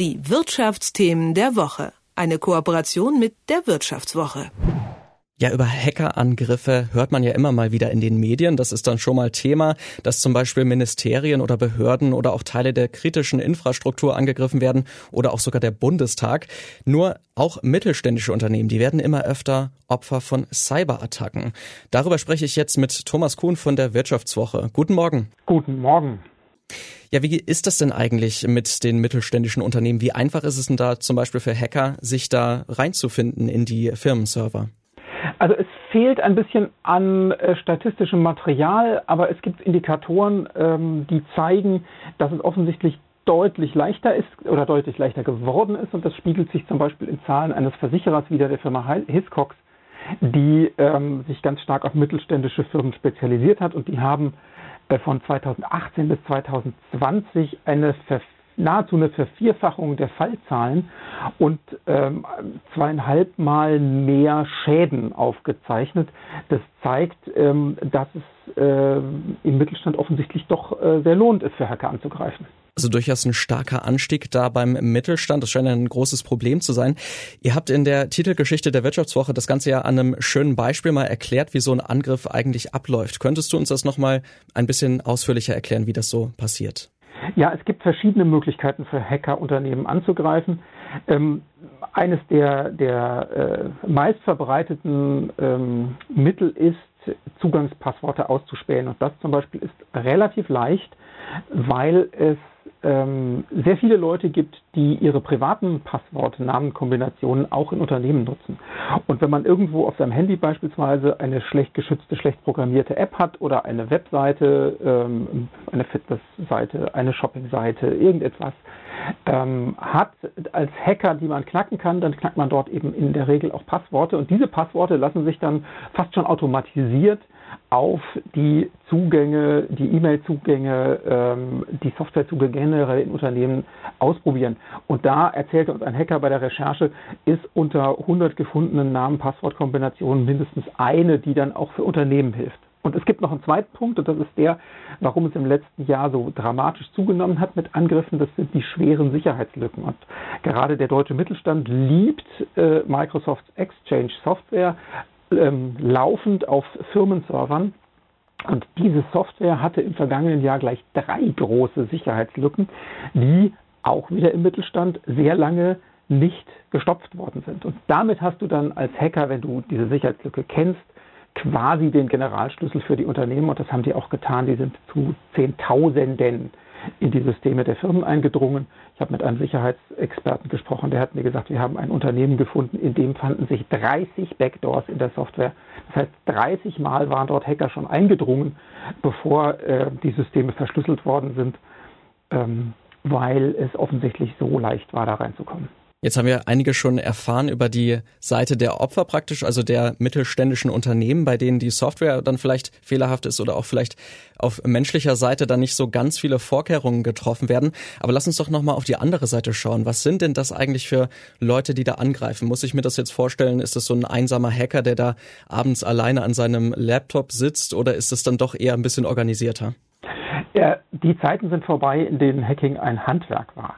Die Wirtschaftsthemen der Woche. Eine Kooperation mit der Wirtschaftswoche. Ja, über Hackerangriffe hört man ja immer mal wieder in den Medien. Das ist dann schon mal Thema, dass zum Beispiel Ministerien oder Behörden oder auch Teile der kritischen Infrastruktur angegriffen werden oder auch sogar der Bundestag. Nur auch mittelständische Unternehmen, die werden immer öfter Opfer von Cyberattacken. Darüber spreche ich jetzt mit Thomas Kuhn von der Wirtschaftswoche. Guten Morgen. Guten Morgen. Ja, wie ist das denn eigentlich mit den mittelständischen Unternehmen? Wie einfach ist es denn da zum Beispiel für Hacker, sich da reinzufinden in die Firmenserver? Also es fehlt ein bisschen an äh, statistischem Material, aber es gibt Indikatoren, ähm, die zeigen, dass es offensichtlich deutlich leichter ist oder deutlich leichter geworden ist. Und das spiegelt sich zum Beispiel in Zahlen eines Versicherers wieder, der Firma Hiscox, die ähm, sich ganz stark auf mittelständische Firmen spezialisiert hat. Und die haben von 2018 bis 2020 eine nahezu eine Vervierfachung der Fallzahlen und ähm, zweieinhalb Mal mehr Schäden aufgezeichnet. Das zeigt, ähm, dass es äh, im Mittelstand offensichtlich doch äh, sehr lohnt ist, für Hacker anzugreifen. Also durchaus ein starker Anstieg da beim Mittelstand. Das scheint ein großes Problem zu sein. Ihr habt in der Titelgeschichte der Wirtschaftswoche das Ganze ja an einem schönen Beispiel mal erklärt, wie so ein Angriff eigentlich abläuft. Könntest du uns das nochmal ein bisschen ausführlicher erklären, wie das so passiert? Ja, es gibt verschiedene Möglichkeiten für Hackerunternehmen anzugreifen. Ähm, eines der, der äh, meistverbreiteten ähm, Mittel ist, Zugangspassworte auszuspähen. Und das zum Beispiel ist relativ leicht, weil es ähm, sehr viele Leute gibt, die ihre privaten Passworte, Namenkombinationen auch in Unternehmen nutzen. Und wenn man irgendwo auf seinem Handy beispielsweise eine schlecht geschützte, schlecht programmierte App hat oder eine Webseite, ähm, eine Fitnessseite, eine Shoppingseite, irgendetwas ähm, hat als Hacker, die man knacken kann, dann knackt man dort eben in der Regel auch Passworte. Und diese Passworte lassen sich dann fast schon automatisiert auf die Zugänge, die E-Mail-Zugänge, ähm, die Softwarezugänge generell in Unternehmen ausprobieren. Und da erzählte uns ein Hacker bei der Recherche, ist unter 100 gefundenen Namen, Passwortkombinationen mindestens eine, die dann auch für Unternehmen hilft. Und es gibt noch einen zweiten Punkt, und das ist der, warum es im letzten Jahr so dramatisch zugenommen hat mit Angriffen, das sind die schweren Sicherheitslücken. Und gerade der deutsche Mittelstand liebt äh, Microsofts Exchange Software, ähm, laufend auf Firmenservern. Und diese Software hatte im vergangenen Jahr gleich drei große Sicherheitslücken, die auch wieder im Mittelstand sehr lange nicht gestopft worden sind. Und damit hast du dann als Hacker, wenn du diese Sicherheitslücke kennst, quasi den Generalschlüssel für die Unternehmen. Und das haben die auch getan. Die sind zu Zehntausenden in die Systeme der Firmen eingedrungen. Ich habe mit einem Sicherheitsexperten gesprochen, der hat mir gesagt, wir haben ein Unternehmen gefunden, in dem fanden sich 30 Backdoors in der Software. Das heißt, 30 Mal waren dort Hacker schon eingedrungen, bevor äh, die Systeme verschlüsselt worden sind, ähm, weil es offensichtlich so leicht war, da reinzukommen. Jetzt haben wir einige schon erfahren über die Seite der Opfer praktisch, also der mittelständischen Unternehmen, bei denen die Software dann vielleicht fehlerhaft ist oder auch vielleicht auf menschlicher Seite dann nicht so ganz viele Vorkehrungen getroffen werden. Aber lass uns doch nochmal auf die andere Seite schauen. Was sind denn das eigentlich für Leute, die da angreifen? Muss ich mir das jetzt vorstellen? Ist das so ein einsamer Hacker, der da abends alleine an seinem Laptop sitzt oder ist es dann doch eher ein bisschen organisierter? Ja, die Zeiten sind vorbei, in denen Hacking ein Handwerk war.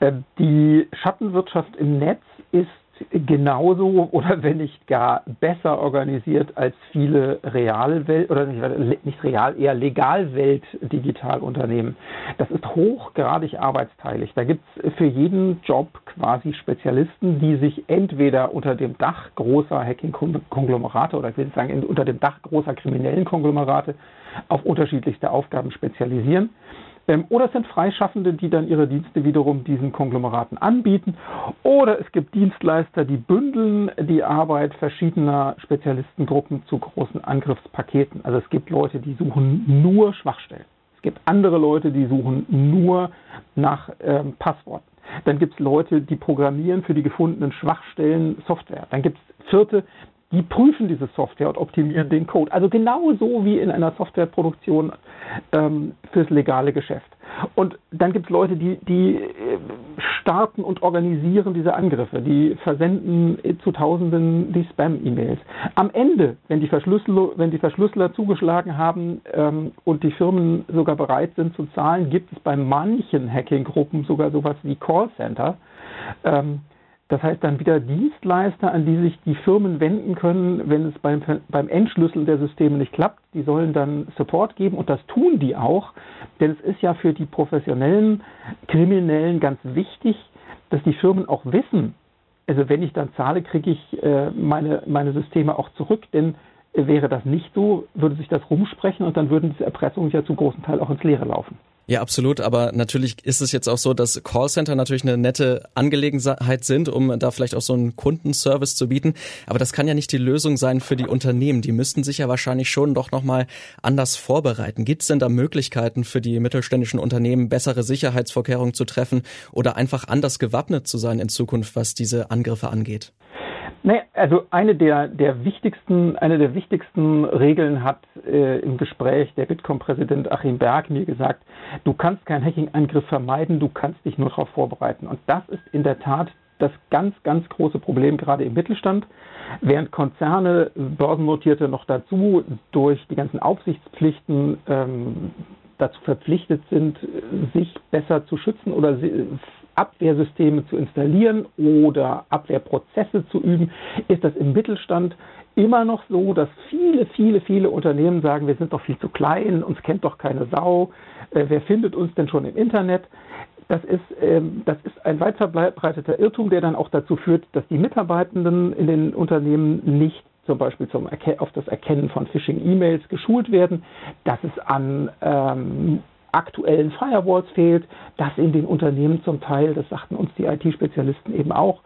Äh, die Schattenwirtschaft im Netz ist genauso oder wenn nicht gar besser organisiert als viele Realwelt oder nicht, nicht real, eher Legalwelt Digitalunternehmen. Das ist hochgradig arbeitsteilig. Da gibt es für jeden Job quasi Spezialisten, die sich entweder unter dem Dach großer Hacking-Konglomerate oder ich will sagen unter dem Dach großer kriminellen Konglomerate auf unterschiedlichste Aufgaben spezialisieren ähm, oder es sind Freischaffende, die dann ihre Dienste wiederum diesen Konglomeraten anbieten. Oder es gibt Dienstleister, die bündeln die Arbeit verschiedener Spezialistengruppen zu großen Angriffspaketen. Also es gibt Leute, die suchen nur Schwachstellen. Es gibt andere Leute, die suchen nur nach ähm, Passworten. Dann gibt es Leute, die programmieren für die gefundenen Schwachstellen Software. Dann gibt es Vierte, die prüfen diese Software und optimieren den Code. Also genauso wie in einer Softwareproduktion ähm, fürs legale Geschäft. Und dann gibt es Leute, die, die äh, starten und organisieren diese Angriffe. Die versenden zu Tausenden die Spam-E-Mails. Am Ende, wenn die, wenn die Verschlüsseler zugeschlagen haben ähm, und die Firmen sogar bereit sind zu zahlen, gibt es bei manchen Hacking-Gruppen sogar sowas wie Callcenter. Ähm, das heißt dann wieder Dienstleister, an die sich die Firmen wenden können, wenn es beim, beim Entschlüsseln der Systeme nicht klappt. Die sollen dann Support geben und das tun die auch, denn es ist ja für die professionellen Kriminellen ganz wichtig, dass die Firmen auch wissen, also wenn ich dann zahle, kriege ich äh, meine, meine Systeme auch zurück, denn wäre das nicht so, würde sich das rumsprechen und dann würden diese Erpressungen ja zum großen Teil auch ins Leere laufen. Ja, absolut. Aber natürlich ist es jetzt auch so, dass Callcenter natürlich eine nette Angelegenheit sind, um da vielleicht auch so einen Kundenservice zu bieten. Aber das kann ja nicht die Lösung sein für die Unternehmen. Die müssten sich ja wahrscheinlich schon doch nochmal anders vorbereiten. Gibt es denn da Möglichkeiten für die mittelständischen Unternehmen, bessere Sicherheitsvorkehrungen zu treffen oder einfach anders gewappnet zu sein in Zukunft, was diese Angriffe angeht? Nee, also eine der, der wichtigsten, eine der wichtigsten Regeln hat äh, im Gespräch der Bitkom-Präsident Achim Berg mir gesagt, du kannst keinen Hacking-Angriff vermeiden, du kannst dich nur darauf vorbereiten. Und das ist in der Tat das ganz, ganz große Problem gerade im Mittelstand. Während Konzerne, Börsennotierte noch dazu durch die ganzen Aufsichtspflichten ähm, dazu verpflichtet sind, sich besser zu schützen oder Abwehrsysteme zu installieren oder Abwehrprozesse zu üben, ist das im Mittelstand immer noch so, dass viele, viele, viele Unternehmen sagen, wir sind doch viel zu klein, uns kennt doch keine Sau, äh, wer findet uns denn schon im Internet? Das ist, ähm, das ist ein weit verbreiteter Irrtum, der dann auch dazu führt, dass die Mitarbeitenden in den Unternehmen nicht zum Beispiel zum auf das Erkennen von Phishing-E-Mails geschult werden, dass es an ähm, aktuellen Firewalls fehlt, dass in den Unternehmen zum Teil, das sagten uns die IT-Spezialisten eben auch,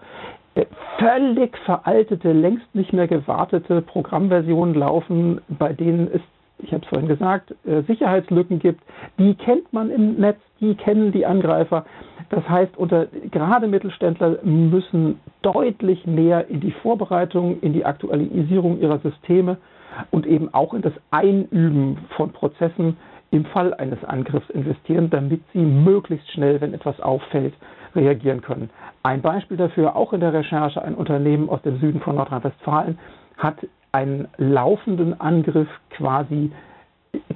äh, völlig veraltete, längst nicht mehr gewartete Programmversionen laufen, bei denen es, ich habe es vorhin gesagt, äh, Sicherheitslücken gibt. Die kennt man im Netz, die kennen die Angreifer. Das heißt, unter, gerade Mittelständler müssen deutlich mehr in die Vorbereitung, in die Aktualisierung ihrer Systeme und eben auch in das Einüben von Prozessen im Fall eines Angriffs investieren, damit sie möglichst schnell, wenn etwas auffällt, reagieren können. Ein Beispiel dafür, auch in der Recherche, ein Unternehmen aus dem Süden von Nordrhein-Westfalen hat einen laufenden Angriff quasi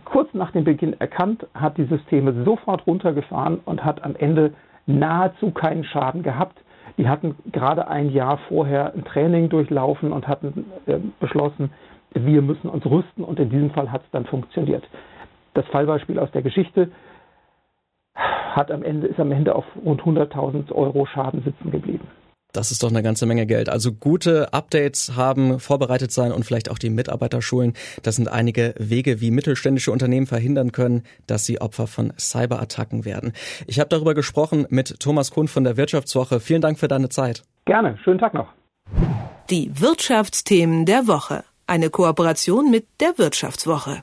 kurz nach dem Beginn erkannt, hat die Systeme sofort runtergefahren und hat am Ende nahezu keinen Schaden gehabt. Die hatten gerade ein Jahr vorher ein Training durchlaufen und hatten äh, beschlossen, wir müssen uns rüsten und in diesem Fall hat es dann funktioniert das Fallbeispiel aus der Geschichte hat am Ende, ist am Ende auf rund 100.000 Euro Schaden sitzen geblieben. Das ist doch eine ganze Menge Geld. Also gute Updates haben, vorbereitet sein und vielleicht auch die Mitarbeiter schulen. Das sind einige Wege, wie mittelständische Unternehmen verhindern können, dass sie Opfer von Cyberattacken werden. Ich habe darüber gesprochen mit Thomas Kuhn von der Wirtschaftswoche. Vielen Dank für deine Zeit. Gerne. Schönen Tag noch. Die Wirtschaftsthemen der Woche. Eine Kooperation mit der Wirtschaftswoche.